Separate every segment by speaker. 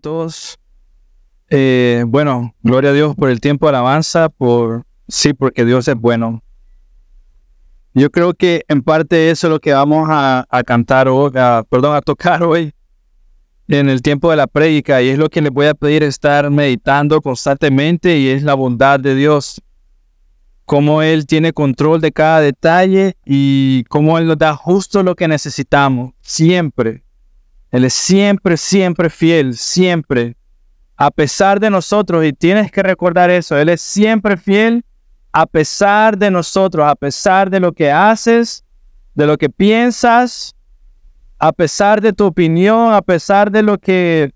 Speaker 1: todos? Eh, bueno, gloria a Dios por el tiempo de alabanza, por sí, porque Dios es bueno. Yo creo que en parte eso es lo que vamos a, cantar hoy, perdón, a tocar hoy en el tiempo de la prédica y es lo que les voy a pedir estar meditando constantemente y es la bondad de Dios. Cómo Él tiene control de cada detalle y cómo Él nos da justo lo que necesitamos, siempre. Él es siempre, siempre fiel, siempre. A pesar de nosotros, y tienes que recordar eso, Él es siempre fiel a pesar de nosotros, a pesar de lo que haces, de lo que piensas, a pesar de tu opinión, a pesar de lo que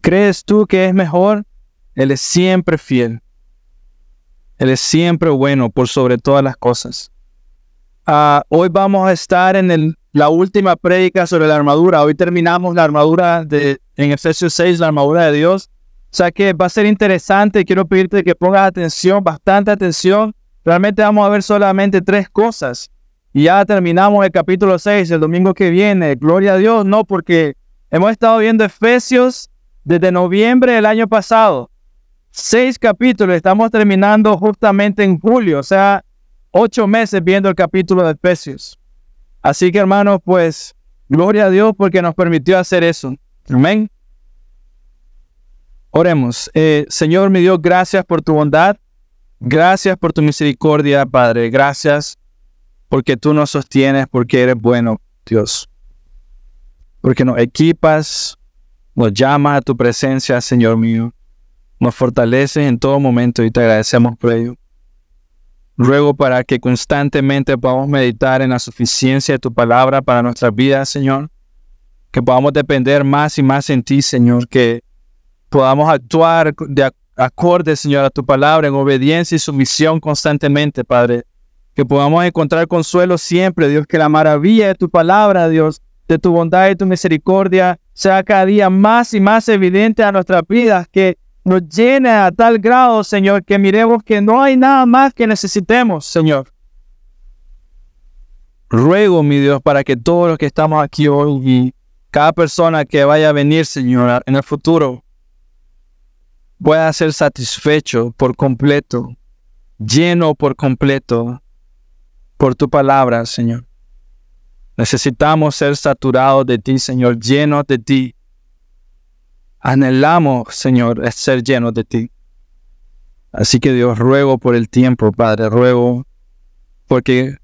Speaker 1: crees tú que es mejor, Él es siempre fiel. Él es siempre bueno por sobre todas las cosas. Ah, hoy vamos a estar en el la última prédica sobre la armadura. Hoy terminamos la armadura de, en Efesios 6, la armadura de Dios. O sea que va a ser interesante. Quiero pedirte que pongas atención, bastante atención. Realmente vamos a ver solamente tres cosas. Y ya terminamos el capítulo 6 el domingo que viene. Gloria a Dios, no, porque hemos estado viendo Efesios desde noviembre del año pasado. Seis capítulos. Estamos terminando justamente en julio. O sea, ocho meses viendo el capítulo de Efesios. Así que hermanos, pues gloria a Dios porque nos permitió hacer eso. Amén. Oremos. Eh, Señor, mi Dios, gracias por tu bondad. Gracias por tu misericordia, Padre. Gracias porque tú nos sostienes, porque eres bueno, Dios. Porque nos equipas, nos llamas a tu presencia, Señor mío. Nos fortaleces en todo momento y te agradecemos por ello. Ruego para que constantemente podamos meditar en la suficiencia de tu palabra para nuestras vidas, Señor. Que podamos depender más y más en ti, Señor. Que podamos actuar de acorde, Señor, a tu palabra en obediencia y sumisión constantemente, Padre. Que podamos encontrar consuelo siempre, Dios. Que la maravilla de tu palabra, Dios, de tu bondad y tu misericordia, sea cada día más y más evidente a nuestras vidas. Que nos llene a tal grado, Señor, que miremos que no hay nada más que necesitemos, Señor. Ruego, mi Dios, para que todos los que estamos aquí hoy y cada persona que vaya a venir, Señor, en el futuro, pueda ser satisfecho por completo, lleno por completo por tu palabra, Señor. Necesitamos ser saturados de ti, Señor, llenos de ti Anhelamos, Señor, ser llenos de ti. Así que Dios, ruego por el tiempo, Padre, ruego porque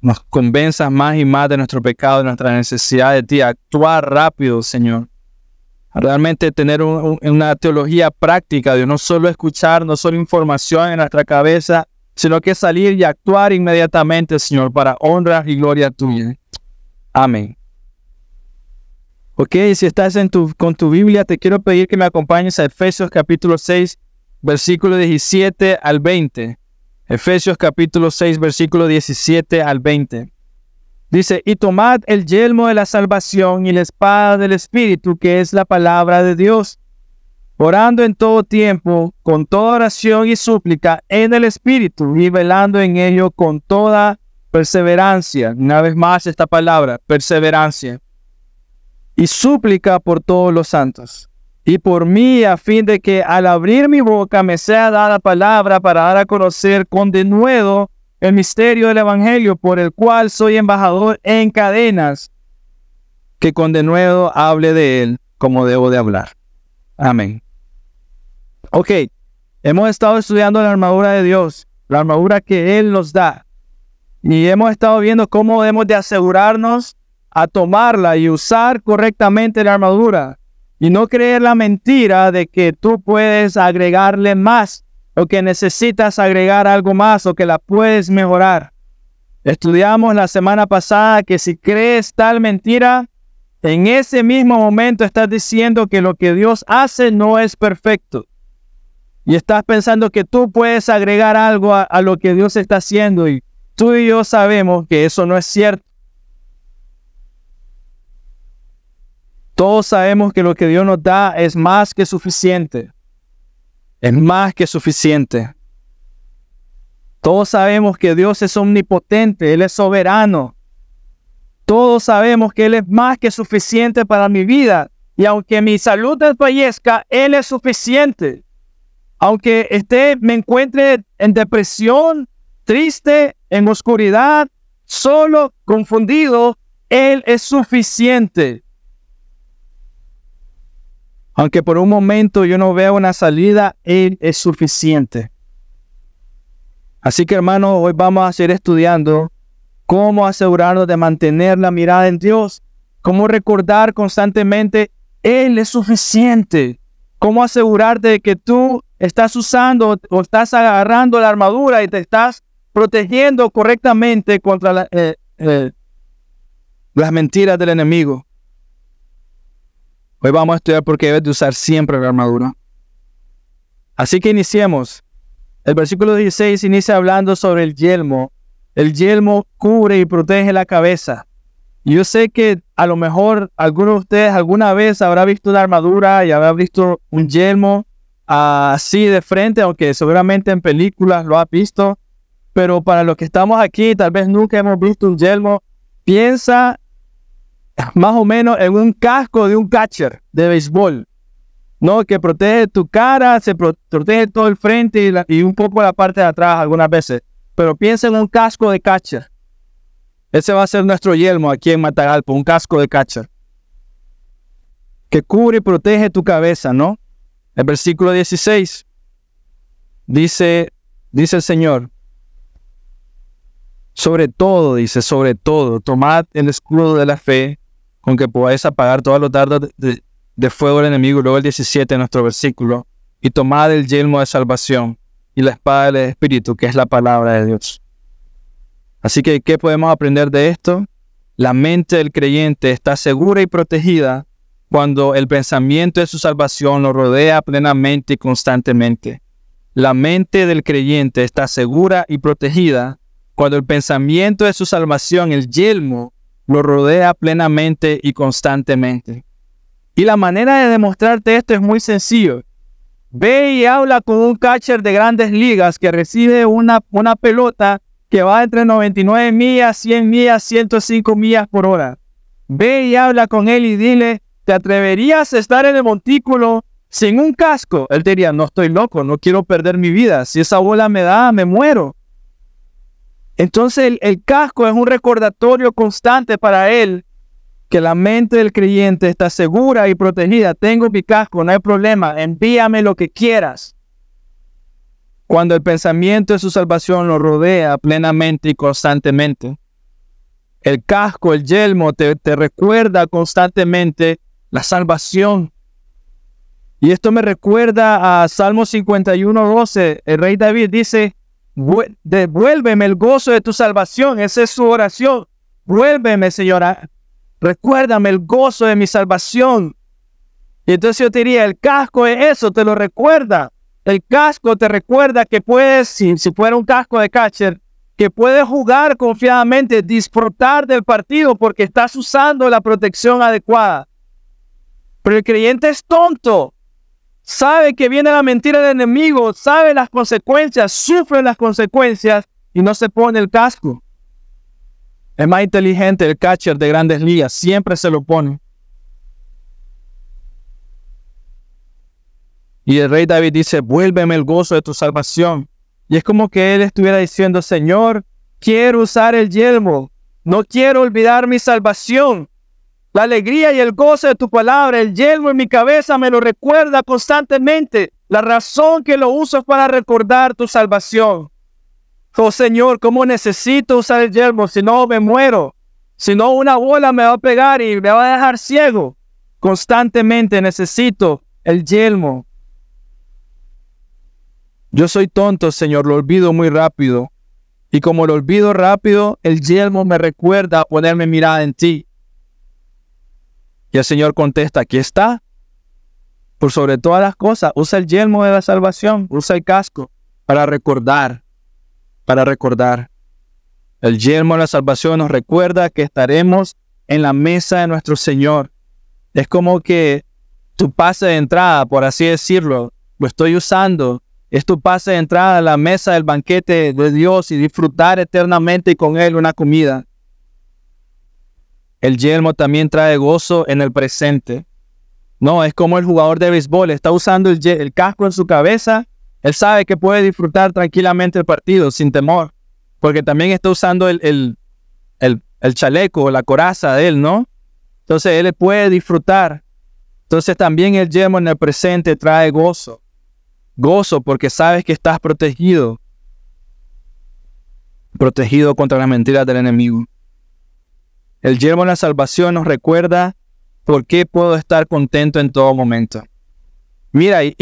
Speaker 1: nos convenzas más y más de nuestro pecado, de nuestra necesidad de ti, actuar rápido, Señor. Realmente tener una teología práctica, de no solo escuchar, no solo información en nuestra cabeza, sino que salir y actuar inmediatamente, Señor, para honra y gloria tuya. Amén. Ok, si estás con tu Biblia, te quiero pedir que me acompañes a Efesios capítulo 6, versículo 17 al 20. Efesios capítulo 6, versículo 17 al 20. Dice, y tomad el yelmo de la salvación y la espada del Espíritu, que es la palabra de Dios, orando en todo tiempo, con toda oración y súplica en el Espíritu, y velando en ello con toda perseverancia. Una vez más esta palabra, perseverancia y súplica por todos los santos. Y por mí, a fin de que al abrir mi boca me sea dada palabra para dar a conocer con denuedo el misterio del Evangelio, por el cual soy embajador en cadenas, que con denuedo hable de él como debo de hablar. Amén. Ok, hemos estado estudiando la armadura de Dios, la armadura que Él nos da. Y hemos estado viendo cómo debemos de asegurarnos a tomarla y usar correctamente la armadura y no creer la mentira de que tú puedes agregarle más o que necesitas agregar algo más o que la puedes mejorar. Estudiamos la semana pasada que si crees tal mentira, en ese mismo momento estás diciendo que lo que Dios hace no es perfecto. Y estás pensando que tú puedes agregar algo a, a lo que Dios está haciendo y tú y yo sabemos que eso no es cierto. Todos sabemos que lo que Dios nos da es más que suficiente. Es más que suficiente. Todos sabemos que Dios es omnipotente, Él es soberano. Todos sabemos que Él es más que suficiente para mi vida y aunque mi salud desfallezca, Él es suficiente. Aunque esté, me encuentre en depresión, triste, en oscuridad, solo, confundido, Él es suficiente. Aunque por un momento yo no vea una salida, Él es suficiente. Así que hermano, hoy vamos a seguir estudiando cómo asegurarnos de mantener la mirada en Dios, cómo recordar constantemente, Él es suficiente, cómo asegurarte de que tú estás usando o estás agarrando la armadura y te estás protegiendo correctamente contra eh, eh, las mentiras del enemigo. Hoy vamos a estudiar por qué debes de usar siempre la armadura. Así que iniciemos. El versículo 16 inicia hablando sobre el yelmo. El yelmo cubre y protege la cabeza. Yo sé que a lo mejor alguno de ustedes alguna vez habrá visto una armadura y habrá visto un yelmo así de frente, aunque seguramente en películas lo ha visto. Pero para los que estamos aquí, tal vez nunca hemos visto un yelmo, piensa más o menos en un casco de un catcher de béisbol, ¿no? Que protege tu cara, se protege todo el frente y, un poco la parte de atrás algunas veces. Pero piensa en un casco de catcher. Ese va a ser nuestro yelmo aquí en Matagalpa, un casco de catcher. Que cubre y protege tu cabeza, ¿no? El versículo 16 dice, dice el Señor, sobre todo, dice, sobre todo, tomad el escudo de la fe con que podáis apagar todos los dardos de, fuego del enemigo. Luego el 17 de nuestro versículo. Y tomad el yelmo de salvación y la espada del Espíritu, que es la palabra de Dios. Así que, ¿qué podemos aprender de esto? La mente del creyente está segura y protegida cuando el pensamiento de su salvación lo rodea plenamente y constantemente. La mente del creyente está segura y protegida cuando el pensamiento de su salvación, el yelmo, lo rodea plenamente y constantemente. Y la manera de demostrarte esto es muy sencillo. Ve y habla con un catcher de grandes ligas que recibe una, una pelota que va entre 99 millas, 100 millas, 105 millas por hora. Ve y habla con él y dile, ¿te atreverías a estar en el montículo sin un casco? Él diría, no estoy loco, no quiero perder mi vida. Si esa bola me da, me muero. Entonces el, casco es un recordatorio constante para él que la mente del creyente está segura y protegida. Tengo mi casco, no hay problema, envíame lo que quieras. Cuando el pensamiento de su salvación lo rodea plenamente y constantemente. El casco, el yelmo, te, te recuerda constantemente la salvación. Y esto me recuerda a Salmo 51, 12. El rey David dice, devuélveme el gozo de tu salvación. Esa es su oración. Vuélveme, Señora. Recuérdame el gozo de mi salvación. Y entonces yo te diría, el casco es eso, te lo recuerda. El casco te recuerda que puedes, si, si fuera un casco de catcher, que puedes jugar confiadamente, disfrutar del partido porque estás usando la protección adecuada. Pero el creyente es tonto sabe que viene la mentira del enemigo, sabe las consecuencias, sufre las consecuencias y no se pone el casco. Es más inteligente el catcher de grandes ligas, siempre se lo pone. Y el rey David dice, vuélveme el gozo de tu salvación. Y es como que él estuviera diciendo, Señor, quiero usar el yelmo, no quiero olvidar mi salvación. La alegría y el gozo de tu palabra, el yelmo en mi cabeza me lo recuerda constantemente. La razón que lo uso es para recordar tu salvación. Oh Señor, ¿cómo necesito usar el yelmo? Si no, me muero. Si no, una bola me va a pegar y me va a dejar ciego. Constantemente necesito el yelmo. Yo soy tonto, Señor, lo olvido muy rápido. Y como lo olvido rápido, el yelmo me recuerda a ponerme mirada en ti. Y el Señor contesta, aquí está. Por sobre todas las cosas, usa el yelmo de la salvación, usa el casco para recordar, para recordar. El yelmo de la salvación nos recuerda que estaremos en la mesa de nuestro Señor. Es como que tu pase de entrada, por así decirlo, lo estoy usando. Es tu pase de entrada a la mesa del banquete de Dios y disfrutar eternamente con Él una comida. El yelmo también trae gozo en el presente. No, es como el jugador de béisbol, está usando el, casco en su cabeza, él sabe que puede disfrutar tranquilamente el partido sin temor, porque también está usando el, el, el, el chaleco, la coraza de él, ¿no? Entonces él puede disfrutar. Entonces también el yelmo en el presente trae gozo. Gozo porque sabes que estás protegido. Protegido contra las mentiras del enemigo. El yelmo en la salvación nos recuerda por qué puedo estar contento en todo momento. Mira, y,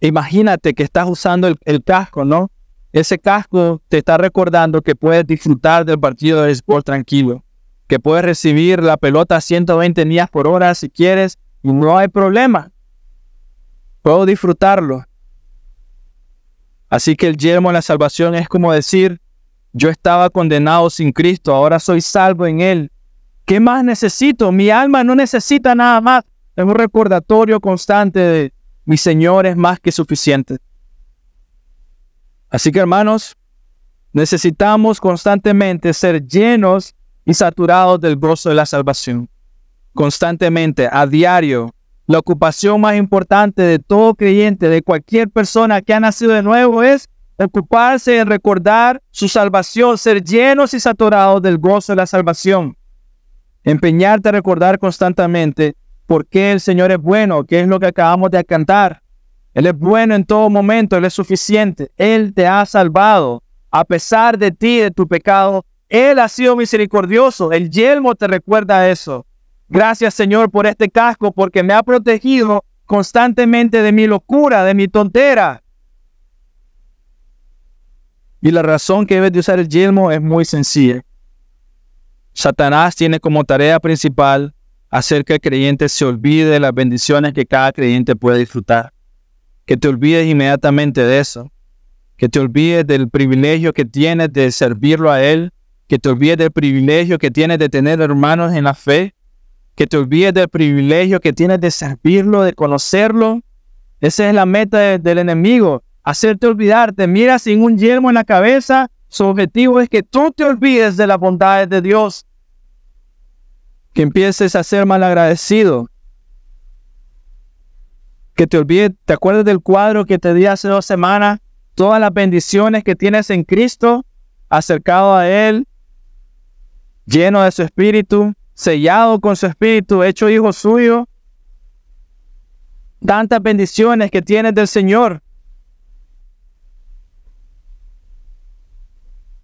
Speaker 1: imagínate que estás usando el, casco, ¿no? Ese casco te está recordando que puedes disfrutar del partido de sport tranquilo, que puedes recibir la pelota a 120 millas por hora si quieres y no hay problema puedo disfrutarlo. Así que el yermo en la salvación es como decir, yo estaba condenado sin Cristo, ahora soy salvo en Él. ¿Qué más necesito? Mi alma no necesita nada más. Es un recordatorio constante de mi Señor es más que suficiente. Así que hermanos, necesitamos constantemente ser llenos y saturados del gozo de la salvación. Constantemente, a diario, la ocupación más importante de todo creyente, de cualquier persona que ha nacido de nuevo, es ocuparse en recordar su salvación, ser llenos y saturados del gozo de la salvación. Empeñarte a recordar constantemente por qué el Señor es bueno, qué es lo que acabamos de cantar. Él es bueno en todo momento, Él es suficiente. Él te ha salvado. A pesar de ti, de tu pecado, Él ha sido misericordioso. El yelmo te recuerda eso. Gracias Señor por este casco porque me ha protegido constantemente de mi locura, de mi tontera. Y la razón que debes de usar el yelmo es muy sencilla. Satanás tiene como tarea principal hacer que el creyente se olvide de las bendiciones que cada creyente puede disfrutar. Que te olvides inmediatamente de eso. Que te olvides del privilegio que tienes de servirlo a Él. Que te olvides del privilegio que tienes de tener hermanos en la fe que te olvides del privilegio que tienes de servirlo, de conocerlo. Esa es la meta del enemigo, hacerte olvidarte. Mira sin un yelmo en la cabeza, su objetivo es que tú te olvides de las bondades de Dios, que empieces a ser malagradecido, que te olvides, te acuerdes del cuadro que te di hace dos semanas, todas las bendiciones que tienes en Cristo, acercado a Él, lleno de su espíritu, sellado con su espíritu, hecho hijo suyo. Tantas bendiciones que tienes del Señor.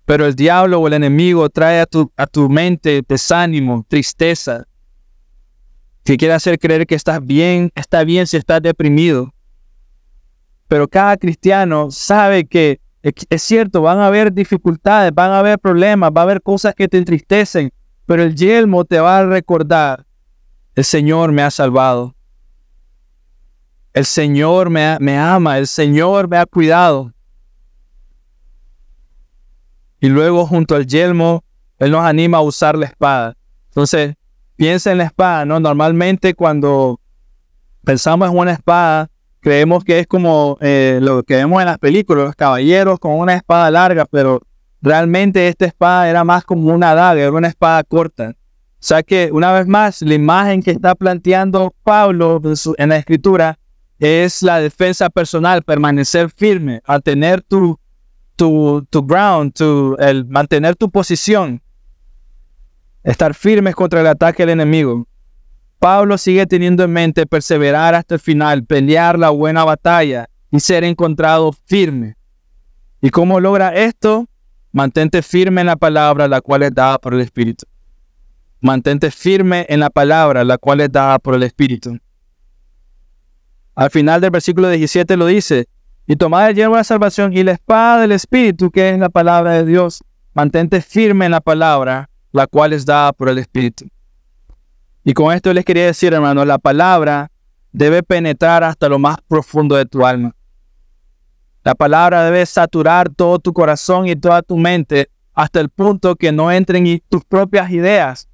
Speaker 1: Pero el diablo o el enemigo trae a tu, a tu mente desánimo, tristeza, que quiere hacer creer que estás bien, está bien si estás deprimido. Pero cada cristiano sabe que es cierto, van a haber dificultades, van a haber problemas, va a haber cosas que te entristecen, pero el yelmo te va a recordar, el Señor me ha salvado. El Señor me, me ama, el Señor me ha cuidado. Y luego junto al yelmo, Él nos anima a usar la espada. Entonces, piensa en la espada, ¿no? Normalmente cuando pensamos en una espada, creemos que es como eh, lo que vemos en las películas, los caballeros con una espada larga, pero Realmente esta espada era más como una daga, era una espada corta. O sea que una vez más, la imagen que está planteando Pablo en la escritura es la defensa personal, permanecer firme, a tener tu, tu, tu ground, tu, el mantener tu posición, estar firmes contra el ataque del enemigo. Pablo sigue teniendo en mente perseverar hasta el final, pelear la buena batalla y ser encontrado firme. ¿Y cómo logra esto? Mantente firme en la palabra, la cual es dada por el Espíritu. Mantente firme en la palabra, la cual es dada por el Espíritu. Al final del versículo 17 lo dice, y tomad el hierro de salvación y la espada del Espíritu, que es la palabra de Dios. Mantente firme en la palabra, la cual es dada por el Espíritu. Y con esto les quería decir, hermano, la palabra debe penetrar hasta lo más profundo de tu alma. La palabra debe saturar todo tu corazón y toda tu mente hasta el punto que no entren tus propias ideas.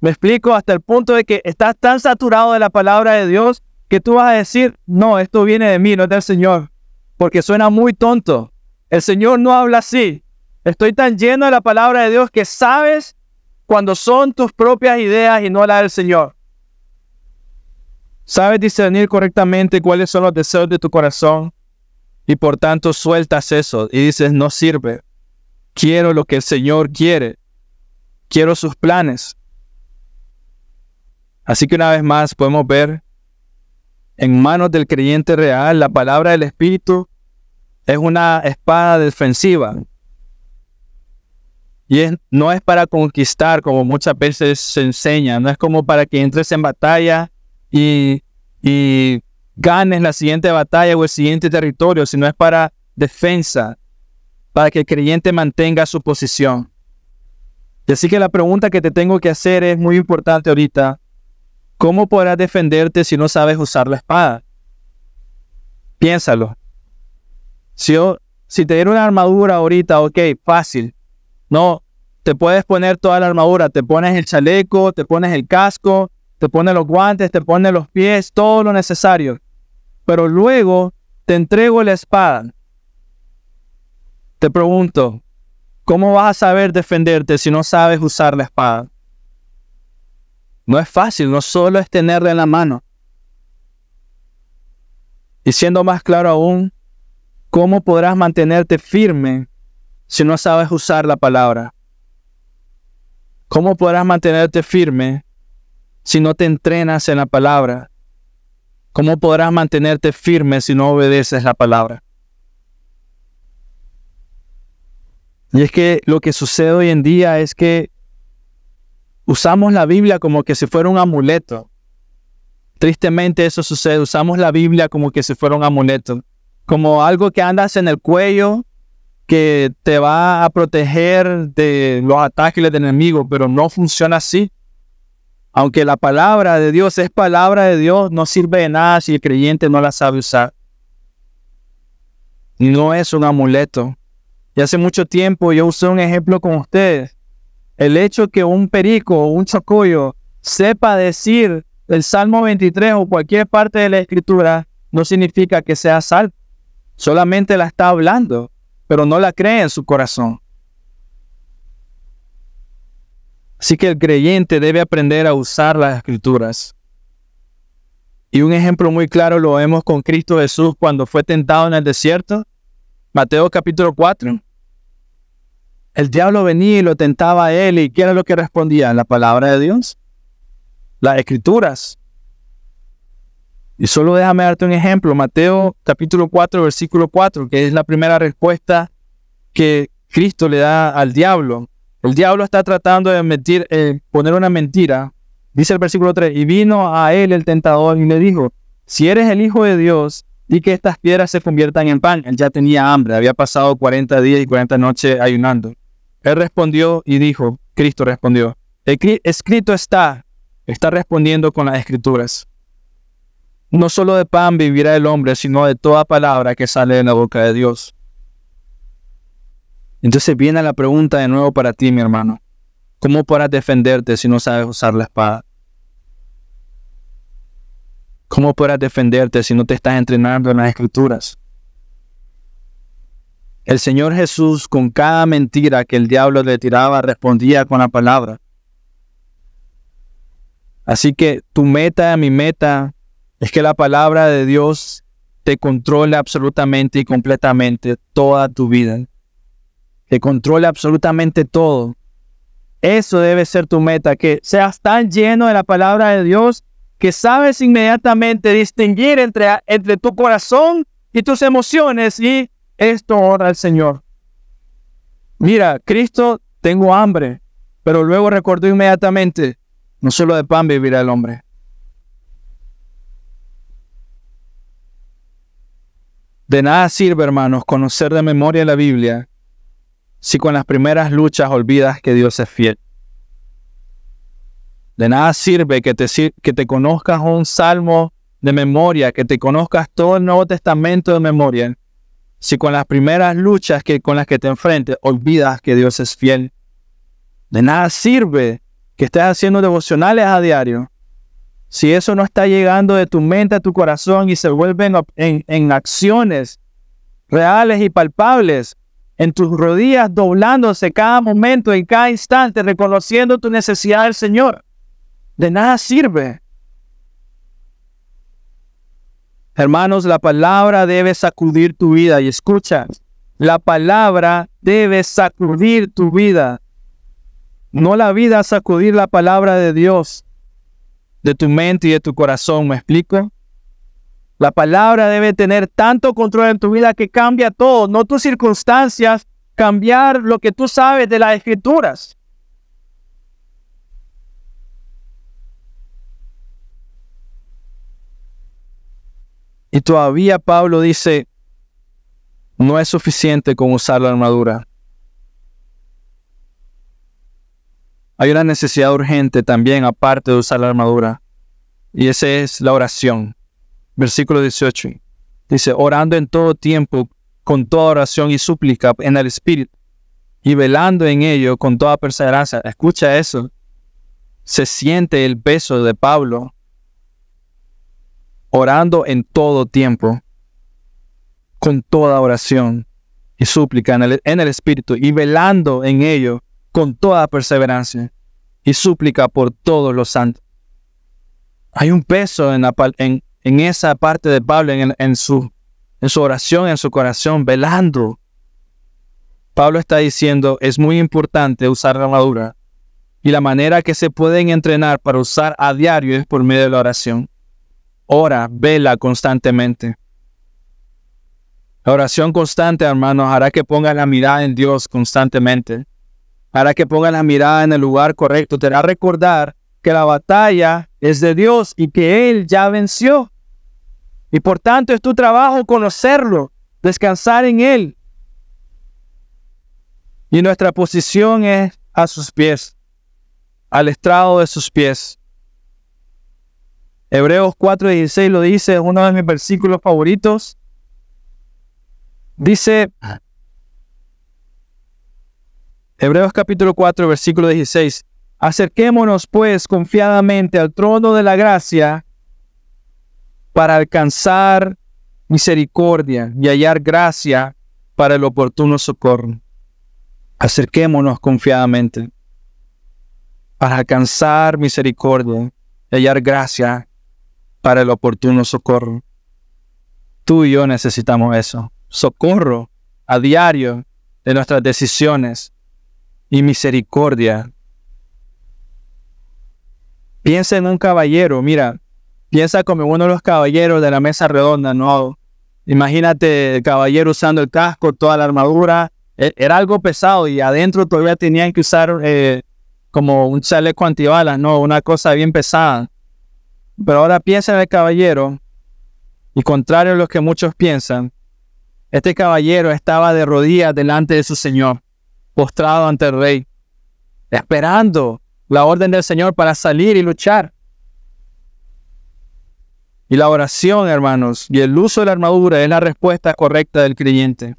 Speaker 1: Me explico hasta el punto de que estás tan saturado de la palabra de Dios que tú vas a decir, no, esto viene de mí, no es del Señor, porque suena muy tonto. El Señor no habla así. Estoy tan lleno de la palabra de Dios que sabes cuando son tus propias ideas y no la del Señor. Sabes discernir correctamente cuáles son los deseos de tu corazón y por tanto sueltas eso y dices, no sirve. Quiero lo que el Señor quiere. Quiero sus planes. Así que una vez más podemos ver en manos del creyente real la palabra del Espíritu es una espada defensiva. Y no es para conquistar como muchas veces se enseña, no es como para que entres en batalla y, y ganes la siguiente batalla o el siguiente territorio, sino es para defensa, para que el creyente mantenga su posición. Y así que la pregunta que te tengo que hacer es muy importante ahorita. ¿Cómo podrás defenderte si no sabes usar la espada? Piénsalo. Si, si te dieron una armadura ahorita, ok, fácil. No, te puedes poner toda la armadura, te pones el chaleco, te pones el casco, te pones los guantes, te pones los pies, todo lo necesario. Pero luego te entrego la espada. Te pregunto, ¿cómo vas a saber defenderte si no sabes usar la espada? No es fácil, no solo es tenerla en la mano. Y siendo más claro aún, ¿cómo podrás mantenerte firme si no sabes usar la palabra? ¿Cómo podrás mantenerte firme si no te entrenas en la palabra? ¿Cómo podrás mantenerte firme si no obedeces la palabra? Y es que lo que sucede hoy en día es que usamos la Biblia como que si fuera un amuleto. Tristemente eso sucede, usamos la Biblia como que si fuera un amuleto, como algo que andas en el cuello que te va a proteger de los ataques del enemigo, pero no funciona así. Aunque la palabra de Dios es palabra de Dios, no sirve de nada si el creyente no la sabe usar. No es un amuleto. Y hace mucho tiempo yo usé un ejemplo con ustedes. El hecho que un perico o un chocoyo sepa decir el Salmo 23 o cualquier parte de la escritura no significa que sea salvo. Solamente la está hablando, pero no la cree en su corazón. Así que el creyente debe aprender a usar las escrituras. Y un ejemplo muy claro lo vemos con Cristo Jesús cuando fue tentado en el desierto. Mateo capítulo 4. El diablo venía y lo tentaba a él y ¿qué era lo que respondía? La palabra de Dios, las escrituras. Y solo déjame darte un ejemplo, Mateo capítulo 4, versículo 4, que es la primera respuesta que Cristo le da al diablo. El diablo está tratando de eh, poner una mentira. Dice el versículo 3, y vino a él el tentador y le dijo, si eres el Hijo de Dios, di que estas piedras se conviertan en pan. Él ya tenía hambre, había pasado 40 días y 40 noches ayunando. Él respondió y dijo, Cristo respondió, escrito está, está respondiendo con las escrituras. No solo de pan vivirá el hombre, sino de toda palabra que sale de la boca de Dios. Entonces viene la pregunta de nuevo para ti, mi hermano. ¿Cómo podrás defenderte si no sabes usar la espada? ¿Cómo podrás defenderte si no te estás entrenando en las escrituras? El Señor Jesús con cada mentira que el diablo le tiraba respondía con la palabra. Así que tu meta, mi meta, es que la palabra de Dios te controle absolutamente y completamente toda tu vida. Que controle absolutamente todo. Eso debe ser tu meta, que seas tan lleno de la palabra de Dios que sabes inmediatamente distinguir entre, entre tu corazón y tus emociones y esto honra al Señor. Mira, Cristo, tengo hambre, pero luego recordó inmediatamente, no solo de pan vivirá el hombre. De nada sirve, hermanos, conocer de memoria la Biblia si con las primeras luchas olvidas que Dios es fiel. De nada sirve que te, que te conozcas un salmo de memoria, que te conozcas todo el Nuevo Testamento de memoria, si con las primeras luchas que, con las que te enfrentes olvidas que Dios es fiel. De nada sirve que estés haciendo devocionales a diario. Si eso no está llegando de tu mente a tu corazón y se vuelven en, en acciones reales y palpables, en tus rodillas doblándose cada momento, en cada instante, reconociendo tu necesidad del Señor. De nada sirve. Hermanos, la palabra debe sacudir tu vida. Y escucha, la palabra debe sacudir tu vida. No la vida sacudir la palabra de Dios de tu mente y de tu corazón. ¿Me explico? La palabra debe tener tanto control en tu vida que cambia todo, no tus circunstancias, cambiar lo que tú sabes de las escrituras. Y todavía Pablo dice, no es suficiente con usar la armadura. Hay una necesidad urgente también aparte de usar la armadura. Y esa es la oración. Versículo 18. Dice, orando en todo tiempo, con toda oración y súplica en el Espíritu, y velando en ello con toda perseverancia. Escucha eso. Se siente el peso de Pablo orando en todo tiempo, con toda oración y súplica en el, en el Espíritu, y velando en ello con toda perseverancia y súplica por todos los santos. Hay un peso en, en, esa parte de Pablo, en, su, en su oración, en su corazón, velando. Pablo está diciendo, es muy importante usar la armadura y la manera que se pueden entrenar para usar a diario es por medio de la oración. Ora, vela constantemente. La oración constante, hermanos, hará que pongas la mirada en Dios constantemente hará que ponga la mirada en el lugar correcto, te hará recordar que la batalla es de Dios y que Él ya venció. Y por tanto es tu trabajo conocerlo, descansar en Él. Y nuestra posición es a sus pies, al estrado de sus pies. Hebreos 4:16 lo dice, es uno de mis versículos favoritos. Dice, Hebreos capítulo 4, versículo 16. Acerquémonos pues confiadamente al trono de la gracia para alcanzar misericordia y hallar gracia para el oportuno socorro. Acerquémonos confiadamente para alcanzar misericordia y hallar gracia para el oportuno socorro. Tú y yo necesitamos eso. Socorro a diario de nuestras decisiones, y misericordia. Piensa en un caballero, mira, piensa como uno de los caballeros de la mesa redonda, ¿no? Imagínate el caballero usando el casco, toda la armadura. E, era algo pesado y adentro todavía tenían que usar eh, como un chaleco antibalas, ¿no? Una cosa bien pesada. Pero ahora piensa en el caballero y contrario a lo que muchos piensan, este caballero estaba de rodillas delante de su Señor postrado ante el rey, esperando la orden del Señor para salir y luchar. Y la oración, hermanos, y el uso de la armadura es la respuesta correcta del creyente.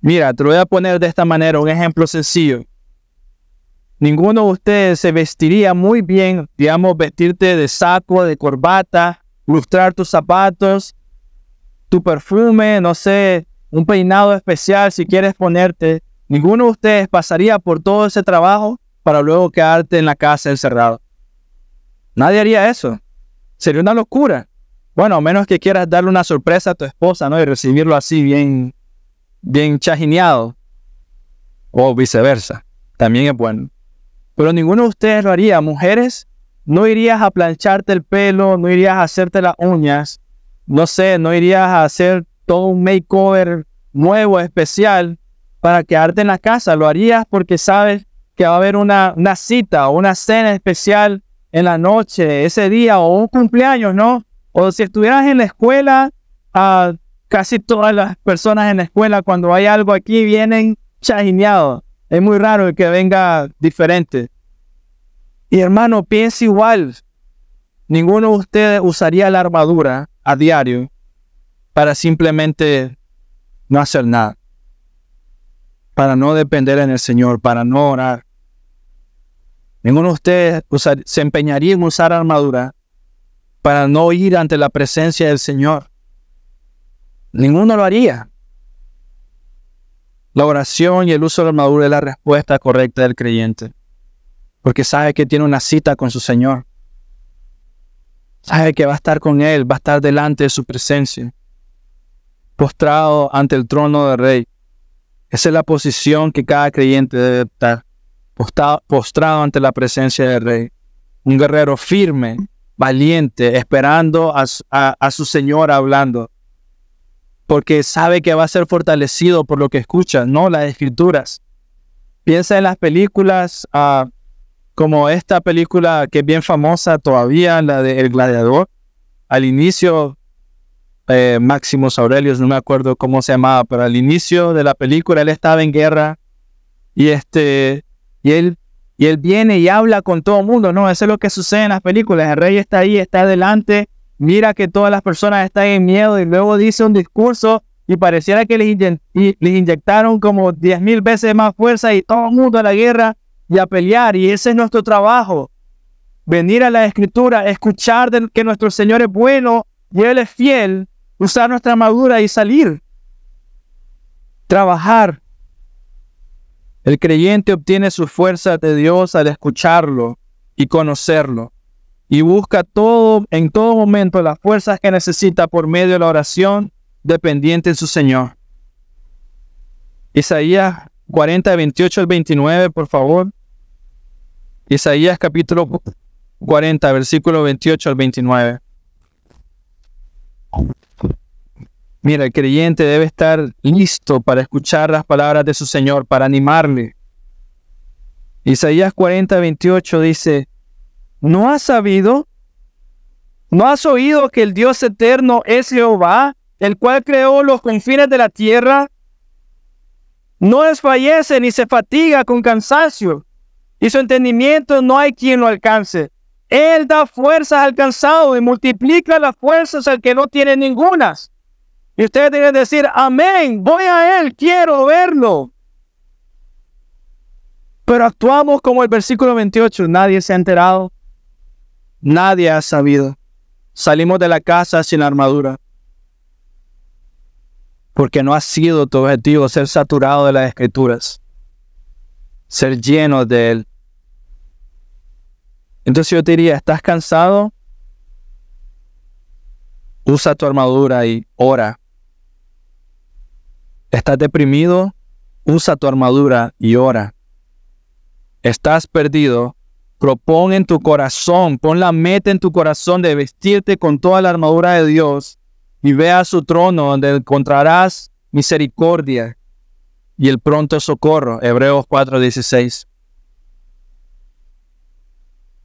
Speaker 1: Mira, te voy a poner de esta manera un ejemplo sencillo. Ninguno de ustedes se vestiría muy bien, digamos, vestirte de saco, de corbata, lustrar tus zapatos, tu perfume, no sé, un peinado especial si quieres ponerte. Ninguno de ustedes pasaría por todo ese trabajo para luego quedarte en la casa encerrado. Nadie haría eso. Sería una locura. Bueno, a menos que quieras darle una sorpresa a tu esposa, ¿no? Y recibirlo así bien, bien chajineado. O viceversa. También es bueno. Pero ninguno de ustedes lo haría. Mujeres, no irías a plancharte el pelo, no irías a hacerte las uñas, no sé, no irías a hacer todo un makeover nuevo, especial, para quedarte en la casa. Lo harías porque sabes que va a haber una, una cita o una cena especial en la noche, ese día, o un cumpleaños, ¿no? O si estuvieras en la escuela, casi todas las personas en la escuela, cuando hay algo aquí, vienen chajineados. Es muy raro que venga diferente. Y hermano, piensa igual. Ninguno de ustedes usaría la armadura a diario para simplemente no hacer nada, para no depender en el Señor, para no orar. Ninguno de ustedes se empeñaría en usar armadura para no ir ante la presencia del Señor. Ninguno lo haría. La oración y el uso de la armadura es la respuesta correcta del creyente, porque sabe que tiene una cita con su Señor. sabe que va a estar con Él, va a estar delante de su presencia, postrado ante el trono del Rey. Esa es la posición que cada creyente debe estar, postrado ante la presencia del Rey. Un guerrero firme, valiente, esperando a, su Señor hablando, porque sabe que va a ser fortalecido por lo que escucha, no las escrituras. Piensa en las películas ah, como esta película que es bien famosa todavía, la de El Gladiador. Al inicio, eh, Máximos Aurelius, no me acuerdo cómo se llamaba, pero al inicio de la película él estaba en guerra y este y él y él viene y habla con todo el mundo, no, eso es lo que sucede en las películas, el rey está ahí, está adelante, mira que todas las personas están en miedo y luego dice un discurso y pareciera que les, inyectaron como diez mil veces más fuerza y todo el mundo a la guerra y a pelear y ese es nuestro trabajo, venir a la escritura, escuchar que nuestro Señor es bueno y Él es fiel, usar nuestra armadura y salir. Trabajar. El creyente obtiene su fuerza de Dios al escucharlo y conocerlo. Y busca todo, en todo momento las fuerzas que necesita por medio de la oración dependiente en su Señor. Isaías 40, 28 al 29, por favor. Isaías capítulo 40, versículo 28 al 29. Mira, el creyente debe estar listo para escuchar las palabras de su Señor, para animarle. Isaías 40, 28 dice, ¿no has sabido? ¿No has oído que el Dios eterno es Jehová, el cual creó los confines de la tierra? No desfallece ni se fatiga con cansancio, y su entendimiento no hay quien lo alcance. Él da fuerzas al cansado y multiplica las fuerzas al que no tiene ningunas. Y ustedes deben decir, amén, voy a Él, quiero verlo. Pero actuamos como el versículo 28, nadie se ha enterado, nadie ha sabido. Salimos de la casa sin armadura. Porque no ha sido tu objetivo ser saturado de las escrituras, ser lleno de Él. Entonces yo te diría, ¿estás cansado? Usa tu armadura y ora. ¿Estás deprimido? Usa tu armadura y ora. ¿Estás perdido? Propon en tu corazón, pon la meta en tu corazón de vestirte con toda la armadura de Dios y ve a su trono donde encontrarás misericordia y el pronto socorro. Hebreos 4:16.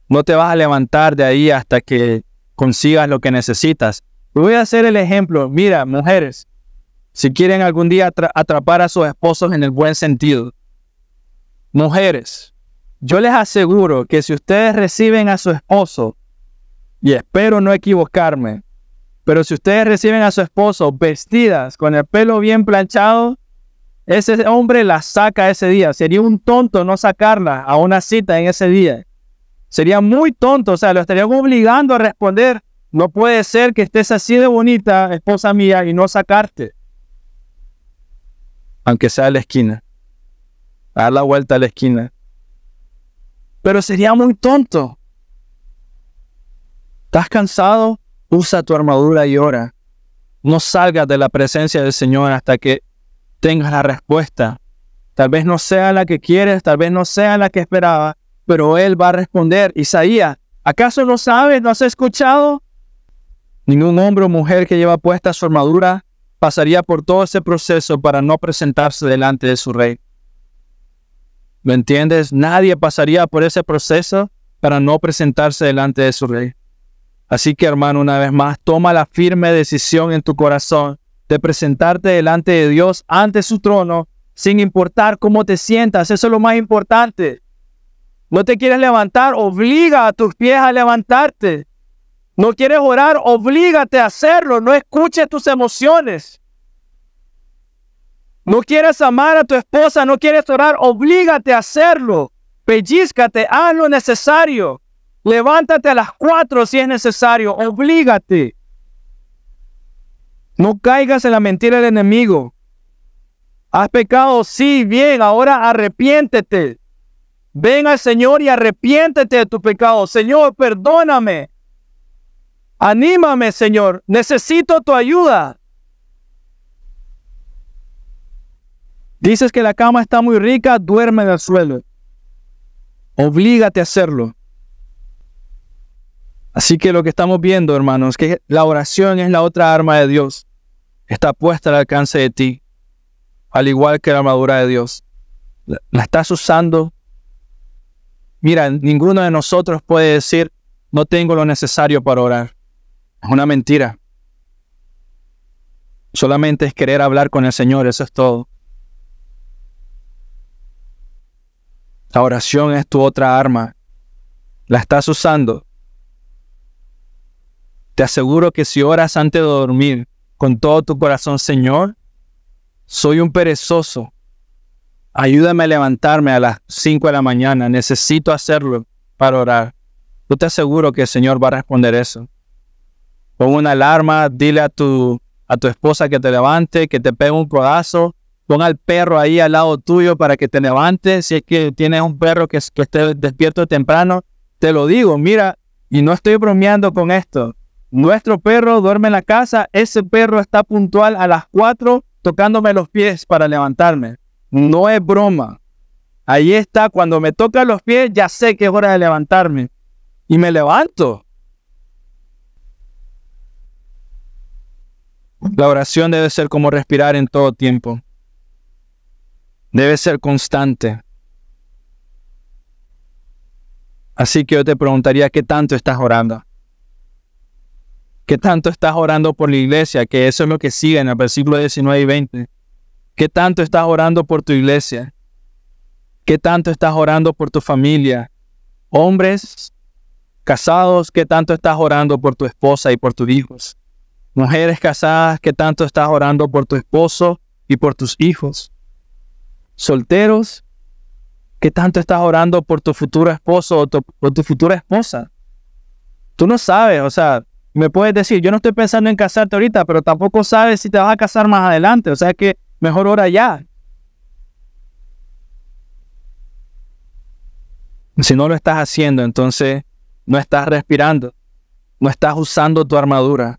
Speaker 1: No te vas a levantar de ahí hasta que consigas lo que necesitas. Voy a hacer el ejemplo. Mira, mujeres, si quieren algún día atrapar a sus esposos en el buen sentido. Mujeres, yo les aseguro que si ustedes reciben a su esposo, y espero no equivocarme, pero si ustedes reciben a su esposo vestidas con el pelo bien planchado, ese hombre la saca ese día. Sería un tonto no sacarla a una cita en ese día. Sería muy tonto, o sea, lo estarían obligando a responder. No puede ser que estés así de bonita, esposa mía, y no sacarte aunque sea a la esquina, a la vuelta a la esquina. Pero sería muy tonto. ¿Estás cansado? Usa tu armadura y ora. No salgas de la presencia del Señor hasta que tengas la respuesta. Tal vez no sea la que quieres, tal vez no sea la que esperaba, pero Él va a responder. Isaías, ¿acaso no sabes, no has escuchado? Ningún hombre o mujer que lleva puesta su armadura pasaría por todo ese proceso para no presentarse delante de su rey. ¿Me entiendes? Nadie pasaría por ese proceso para no presentarse delante de su rey. Así que hermano, una vez más, toma la firme decisión en tu corazón de presentarte delante de Dios ante su trono, sin importar cómo te sientas. Eso es lo más importante. No te quieres levantar, obliga a tus pies a levantarte. No quieres orar, oblígate a hacerlo. No escuches tus emociones. No quieres amar a tu esposa, no quieres orar, oblígate a hacerlo. Pellízcate, haz lo necesario. Levántate a las cuatro si es necesario, oblígate. No caigas en la mentira del enemigo. Has pecado, sí, bien, ahora arrepiéntete. Ven al Señor y arrepiéntete de tu pecado. Señor, perdóname. Anímame, Señor, necesito tu ayuda. Dices que la cama está muy rica, duerme en el suelo. Oblígate a hacerlo. Así que lo que estamos viendo, hermanos, que la oración es la otra arma de Dios. Está puesta al alcance de ti, al igual que la armadura de Dios. La estás usando. Mira, ninguno de nosotros puede decir, no tengo lo necesario para orar. Es una mentira. Solamente es querer hablar con el Señor, eso es todo. La oración es tu otra arma. La estás usando. Te aseguro que si oras antes de dormir con todo tu corazón, Señor, soy un perezoso. Ayúdame a levantarme a las 5 de la mañana. Necesito hacerlo para orar. Yo te aseguro que el Señor va a responder eso. Pon una alarma, dile a tu, a tu esposa que te levante, que te pegue un codazo, Pon al perro ahí al lado tuyo para que te levante. Si es que tienes un perro que, que esté despierto temprano, te lo digo, mira, y no estoy bromeando con esto. Nuestro perro duerme en la casa, ese perro está puntual a las 4 tocándome los pies para levantarme. No es broma. Ahí está, cuando me toca los pies ya sé que es hora de levantarme. Y me levanto. La oración debe ser como respirar en todo tiempo. Debe ser constante. Así que yo te preguntaría, ¿qué tanto estás orando? ¿Qué tanto estás orando por la iglesia? Que eso es lo que sigue en el versículo 19 y 20. ¿Qué tanto estás orando por tu iglesia? ¿Qué tanto estás orando por tu familia? Hombres casados, ¿qué tanto estás orando por tu esposa y por tus hijos? Mujeres casadas, ¿qué tanto estás orando por tu esposo y por tus hijos? Solteros, ¿qué tanto estás orando por tu futuro esposo o tu, futura esposa? Tú no sabes, o sea, me puedes decir, yo no estoy pensando en casarte ahorita, pero tampoco sabes si te vas a casar más adelante, o sea que mejor ora ya. Si no lo estás haciendo, entonces no estás respirando, no estás usando tu armadura.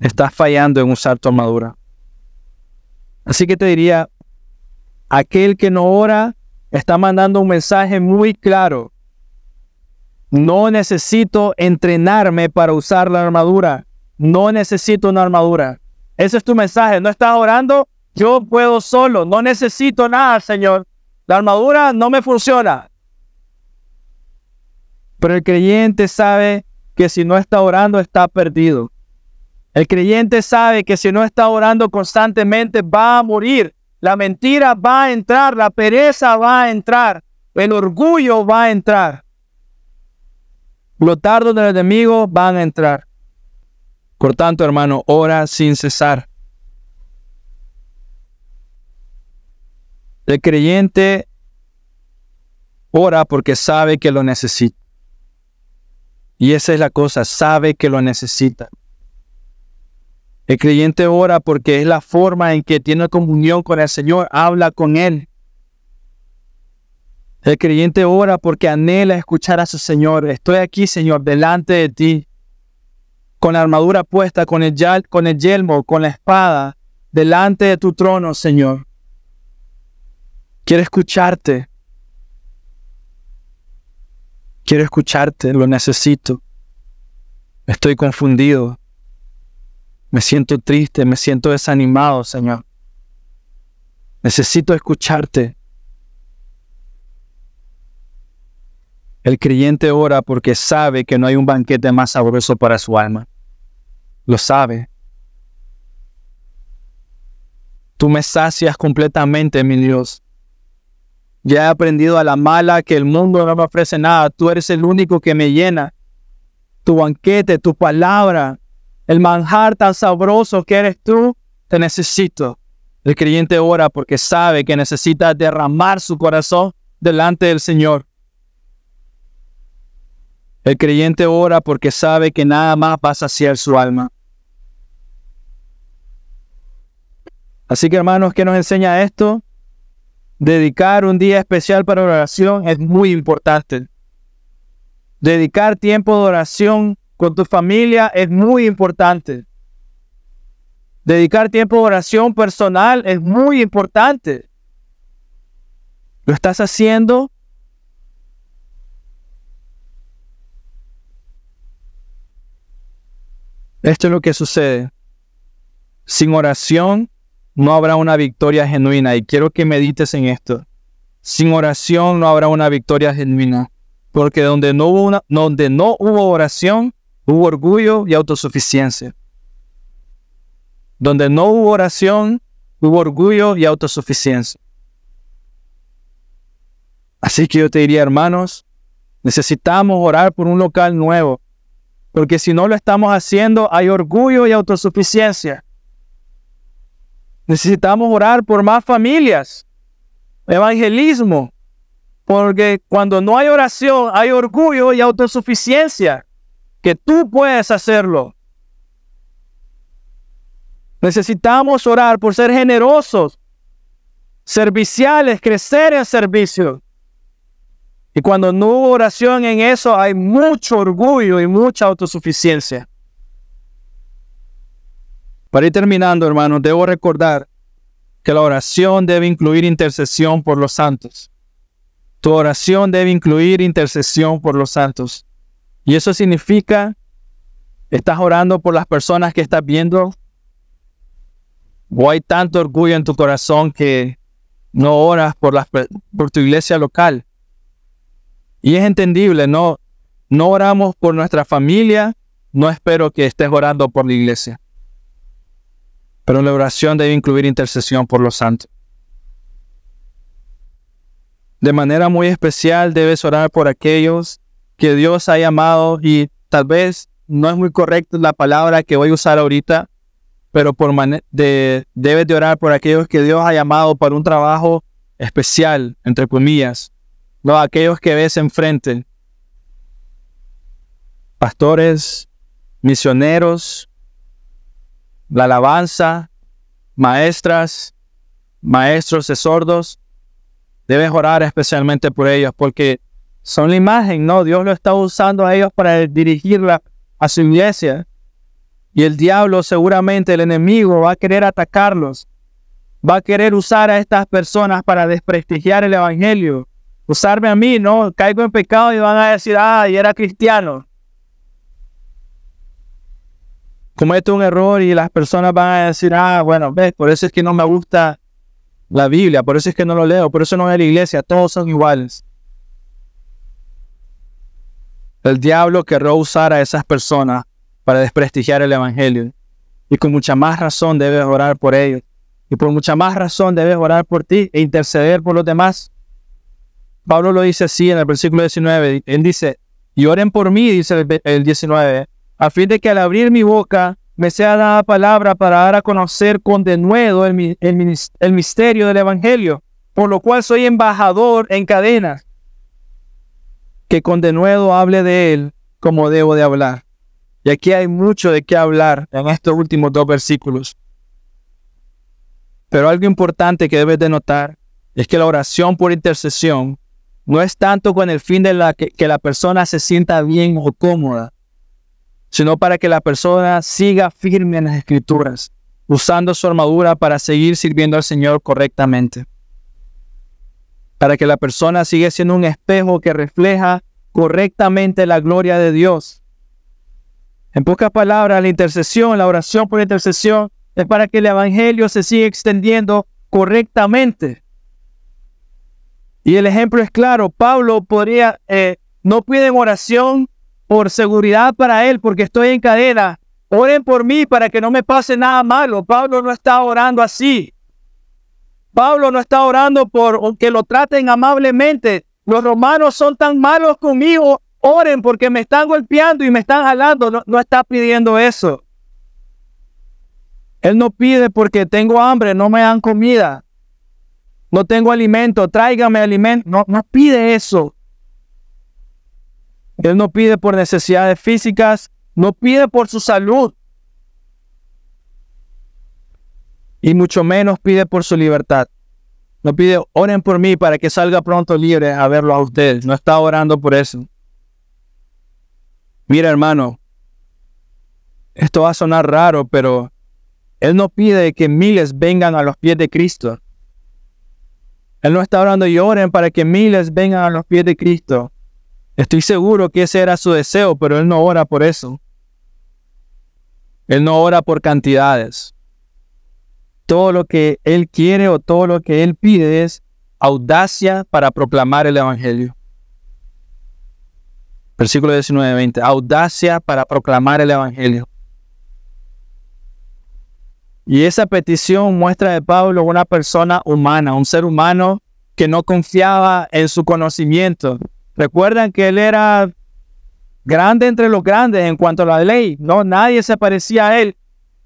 Speaker 1: Estás fallando en usar tu armadura. Así que te diría, aquel que no ora está mandando un mensaje muy claro. No necesito entrenarme para usar la armadura. No necesito una armadura. Ese es tu mensaje. No estás orando. Yo puedo solo. No necesito nada, Señor. La armadura no me funciona. Pero el creyente sabe que si no está orando está perdido. El creyente sabe que si no está orando constantemente va a morir. La mentira va a entrar, la pereza va a entrar, el orgullo va a entrar. Los tardos del enemigo van a entrar. Por tanto, hermano, ora sin cesar. El creyente ora porque sabe que lo necesita. Y esa es la cosa, sabe que lo necesita. El creyente ora porque es la forma en que tiene comunión con el Señor, habla con Él. El creyente ora porque anhela escuchar a su Señor. Estoy aquí, Señor, delante de ti, con la armadura puesta, con el, con el yelmo, con la espada, delante de tu trono, Señor. Quiero escucharte. Quiero escucharte, lo necesito. Estoy confundido. Me siento triste, me siento desanimado, Señor. Necesito escucharte. El creyente ora porque sabe que no hay un banquete más sabroso para su alma. Lo sabe. Tú me sacias completamente, mi Dios. Ya he aprendido a la mala que el mundo no me ofrece nada. Tú eres el único que me llena. Tu banquete, tu palabra, el manjar tan sabroso que eres tú, te necesito. El creyente ora porque sabe que necesita derramar su corazón delante del Señor. El creyente ora porque sabe que nada más va a saciar su alma. Así que hermanos, ¿qué nos enseña esto? Dedicar un día especial para oración es muy importante. Dedicar tiempo de oración con tu familia es muy importante. Dedicar tiempo a oración personal es muy importante. ¿Lo estás haciendo? Esto es lo que sucede. Sin oración no habrá una victoria genuina y quiero que medites en esto. Sin oración no habrá una victoria genuina, porque donde no hubo, una, donde no hubo oración, hubo orgullo y autosuficiencia. Donde no hubo oración, hubo orgullo y autosuficiencia. Así que yo te diría, hermanos, necesitamos orar por un local nuevo, porque si no lo estamos haciendo, hay orgullo y autosuficiencia. Necesitamos orar por más familias, evangelismo, porque cuando no hay oración, hay orgullo y autosuficiencia, que tú puedes hacerlo. Necesitamos orar por ser generosos, serviciales, crecer en servicio. Y cuando no hubo oración en eso, hay mucho orgullo y mucha autosuficiencia. Para ir terminando, hermanos, debo recordar que la oración debe incluir intercesión por los santos. Tu oración debe incluir intercesión por los santos. Y eso significa, estás orando por las personas que estás viendo o hay tanto orgullo en tu corazón que no oras por, tu iglesia local. Y es entendible, no, no oramos por nuestra familia, no espero que estés orando por la iglesia. Pero la oración debe incluir intercesión por los santos. De manera muy especial debes orar por aquellos que Dios ha llamado y tal vez no es muy correcta la palabra que voy a usar ahorita, pero por de, debes de orar por aquellos que Dios ha llamado para un trabajo especial, entre comillas, no aquellos que ves enfrente. Pastores, misioneros, la alabanza, maestras, maestros de sordos, debes orar especialmente por ellos porque son la imagen, ¿no? Dios lo está usando a ellos para dirigirla a su iglesia. Y el diablo, seguramente el enemigo, va a querer atacarlos. Va a querer usar a estas personas para desprestigiar el Evangelio. Usarme a mí, ¿no? Caigo en pecado y van a decir, ah, y era cristiano. Cometo un error y las personas van a decir, ah, bueno, ves, por eso es que no me gusta la Biblia, por eso es que no lo leo, por eso no voy a la iglesia, todos son iguales. El diablo querrá usar a esas personas para desprestigiar el Evangelio. Y con mucha más razón debes orar por ellos. Y por mucha más razón debes orar por ti e interceder por los demás. Pablo lo dice así en el versículo 19. Él dice, y oren por mí, dice el, 19, a fin de que al abrir mi boca me sea dada palabra para dar a conocer con denuedo el, el misterio del Evangelio, por lo cual soy embajador en cadenas, que con denuedo hable de él como debo de hablar. Y aquí hay mucho de qué hablar en estos últimos dos versículos. Pero algo importante que debes de notar es que la oración por intercesión no es tanto con el fin de que la persona se sienta bien o cómoda, sino para que la persona siga firme en las escrituras, usando su armadura para seguir sirviendo al Señor correctamente. Para que la persona siga siendo un espejo que refleja correctamente la gloria de Dios en pocas palabras, la intercesión, la oración por intercesión, es para que el Evangelio se siga extendiendo correctamente. Y el ejemplo es claro, Pablo podría, eh, no piden oración por seguridad para él, porque estoy en cadena. Oren por mí para que no me pase nada malo. Pablo no está orando así. Pablo no está orando por que lo traten amablemente. Los romanos son tan malos conmigo Oren porque me están golpeando y me están jalando. No, está pidiendo eso. Él no pide porque tengo hambre, no me dan comida. No tengo alimento, tráigame alimento. No, no pide eso. Él no pide por necesidades físicas, no pide por su salud. Y mucho menos pide por su libertad. No pide, oren por mí para que salga pronto libre a verlo a ustedes. No está orando por eso. Mira, hermano, Esto va a sonar raro, pero Él no pide que miles vengan a los pies de Cristo. Él no está orando y oren para que miles vengan a los pies de Cristo. Estoy seguro que ese era su deseo, pero Él no ora por eso. Él no ora por cantidades. Todo lo que Él quiere o todo lo que Él pide es audacia para proclamar el Evangelio. Versículo 19-20. Audacia para proclamar el Evangelio. Y esa petición muestra de Pablo una persona humana, un ser humano que no confiaba en su conocimiento. Recuerdan que él era grande entre los grandes en cuanto a la ley. No, nadie se parecía a él.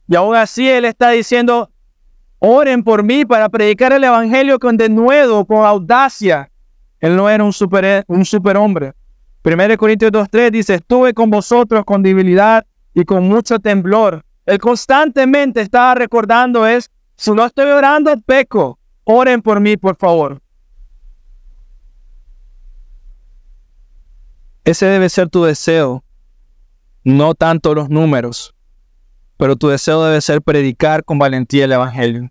Speaker 1: Y aún así él está diciendo, oren por mí para predicar el evangelio con denuedo, con audacia. Él no era un, super, un superhombre. 1 Corintios 2.3 dice, estuve con vosotros con debilidad y con mucho temblor él constantemente estaba recordando es, si no estoy orando, peco. Oren por mí, por favor. Ese debe ser tu deseo, no tanto los números, pero tu deseo debe ser predicar con valentía el Evangelio.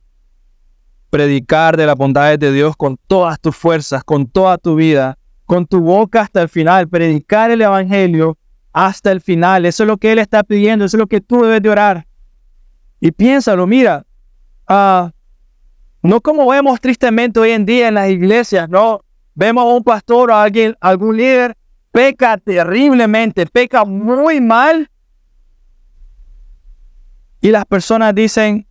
Speaker 1: Predicar de las bondades de Dios con todas tus fuerzas, con toda tu vida, con tu boca hasta el final. Predicar el Evangelio hasta el final. Eso es lo que Él está pidiendo, eso es lo que tú debes de orar. Y piénsalo, mira, ah, no como vemos tristemente hoy en día en las iglesias, no, vemos a un pastor o a alguien, algún líder, peca terriblemente, peca muy mal. Y las personas dicen,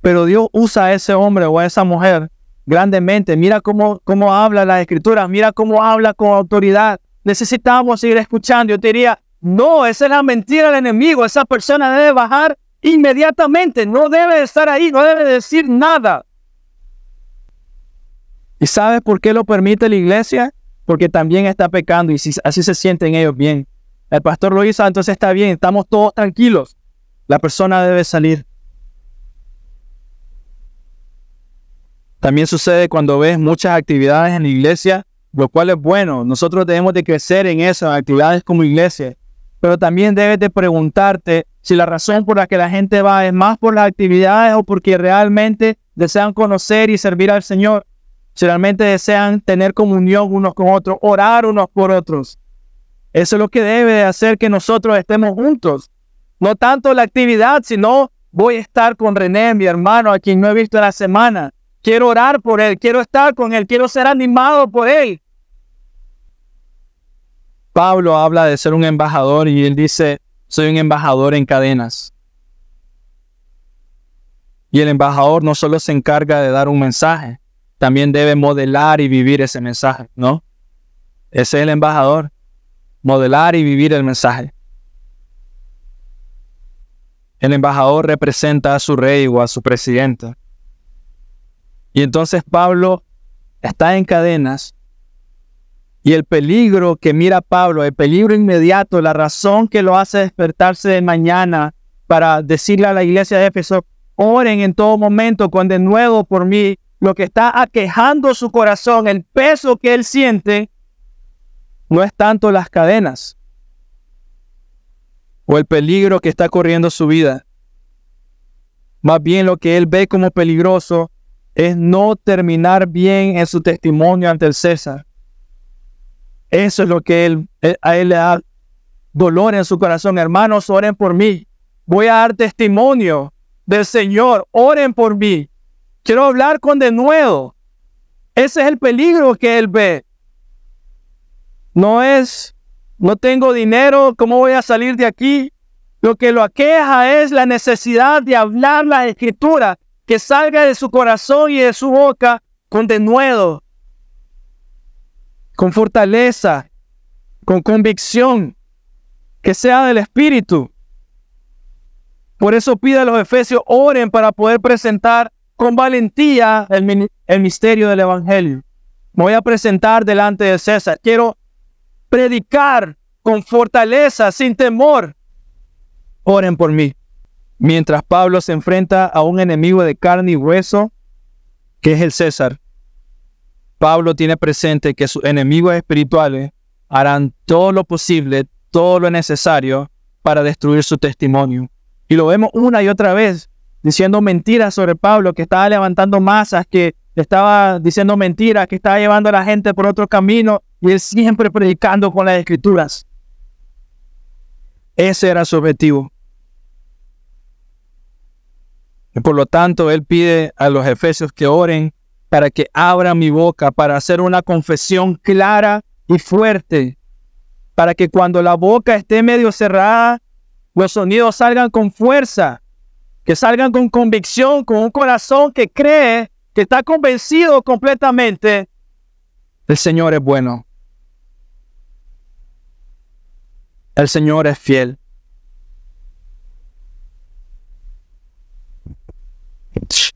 Speaker 1: pero Dios usa a ese hombre o a esa mujer grandemente. Mira cómo, cómo habla la escritura, mira cómo habla con autoridad necesitamos seguir escuchando. Yo te diría, no, esa es la mentira del enemigo. Esa persona debe bajar inmediatamente. No debe estar ahí, no debe decir nada. ¿Y sabes por qué lo permite la iglesia? Porque también está pecando y así se sienten ellos bien. El pastor lo hizo, entonces está bien, estamos todos tranquilos. La persona debe salir. También sucede cuando ves muchas actividades en la iglesia lo cual es bueno. Nosotros debemos de crecer en esas actividades como iglesia, pero también debes de preguntarte si la razón por la que la gente va es más por las actividades o porque realmente desean conocer y servir al Señor, si realmente desean tener comunión unos con otros, orar unos por otros. Eso es lo que debe de hacer que nosotros estemos juntos. No tanto la actividad, sino voy a estar con René, mi hermano, a quien no he visto en la semana. Quiero orar por Él, quiero estar con Él, quiero ser animado por Él. Pablo habla de ser un embajador y él dice, soy un embajador en cadenas. Y el embajador no solo se encarga de dar un mensaje, también debe modelar y vivir ese mensaje, ¿no? Ese es el embajador, modelar y vivir el mensaje. El embajador representa a su rey o a su presidente. Y entonces Pablo está en cadenas y el peligro que mira Pablo, el peligro inmediato, la razón que lo hace despertarse de mañana para decirle a la iglesia de Éfeso, oren en todo momento con de nuevo por mí, lo que está aquejando su corazón, el peso que él siente, no es tanto las cadenas o el peligro que está corriendo su vida. Más bien lo que él ve como peligroso es no terminar bien en su testimonio ante el César. Eso es lo que él, eh, a él le da dolor en su corazón. Hermanos, oren por mí. Voy a dar testimonio del Señor. Oren por mí. Quiero hablar con de nuevo. Ese es el peligro que él ve. No es, no tengo dinero, ¿cómo voy a salir de aquí? Lo que lo aqueja es la necesidad de hablar la escritura que salga de su corazón y de su boca con denuedo, con fortaleza, con convicción, que sea del Espíritu. Por eso pide a los efesios, oren para poder presentar con valentía el, el misterio del Evangelio. Me voy a presentar delante de César. Quiero predicar con fortaleza, sin temor. Oren por mí. Mientras Pablo se enfrenta a un enemigo de carne y hueso, que es el César, Pablo tiene presente que sus enemigos espirituales harán todo lo posible, todo lo necesario para destruir su testimonio. Y lo vemos una y otra vez diciendo mentiras sobre Pablo, que estaba levantando masas, que estaba diciendo mentiras, que estaba llevando a la gente por otro camino y él siempre predicando con las escrituras. Ese era su objetivo. Por lo tanto, él pide a los efesios que oren para que abra mi boca, para hacer una confesión clara y fuerte, para que cuando la boca esté medio cerrada, los sonidos salgan con fuerza, que salgan con convicción, con un corazón que cree, que está convencido completamente, el Señor es bueno. El Señor es fiel.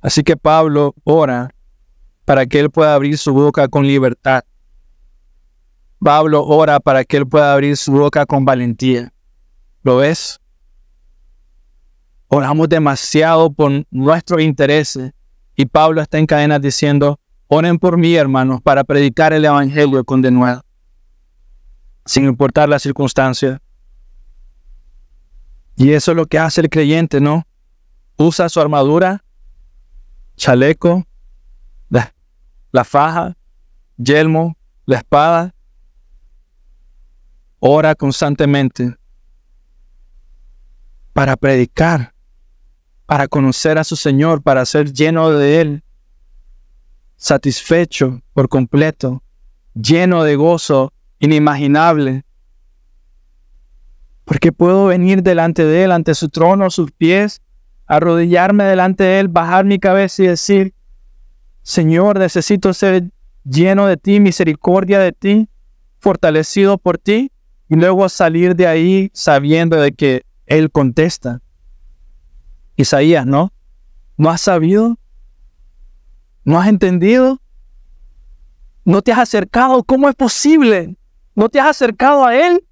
Speaker 1: Así que Pablo ora para que él pueda abrir su boca con libertad. Pablo ora para que él pueda abrir su boca con valentía. ¿Lo ves? Oramos demasiado por nuestros intereses y Pablo está en cadenas diciendo, oren por mí, hermanos, para predicar el evangelio con denuedo, sin importar la circunstancia. Y eso es lo que hace el creyente, ¿no? Usa su armadura, chaleco, la, faja, yelmo, la espada. Ora constantemente para predicar, para conocer a su Señor, para ser lleno de Él, satisfecho por completo, lleno de gozo inimaginable porque puedo venir delante de Él, ante su trono, sus pies, arrodillarme delante de Él, bajar mi cabeza y decir, Señor, necesito ser lleno de ti, misericordia de ti, fortalecido por ti, y luego salir de ahí sabiendo de que Él contesta. Isaías, ¿no? ¿No has sabido? ¿No has entendido? ¿No te has acercado? ¿Cómo es posible? ¿No te has acercado a Él?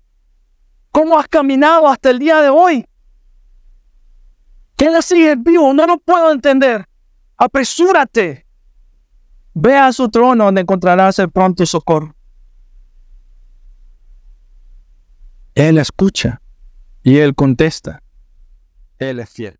Speaker 1: ¿Cómo has caminado hasta el día de hoy? ¿Qué le sigue vivo? No lo puedo entender. Apresúrate. Ve a su trono donde encontrarás el pronto socorro. Él escucha y Él contesta. Él es fiel.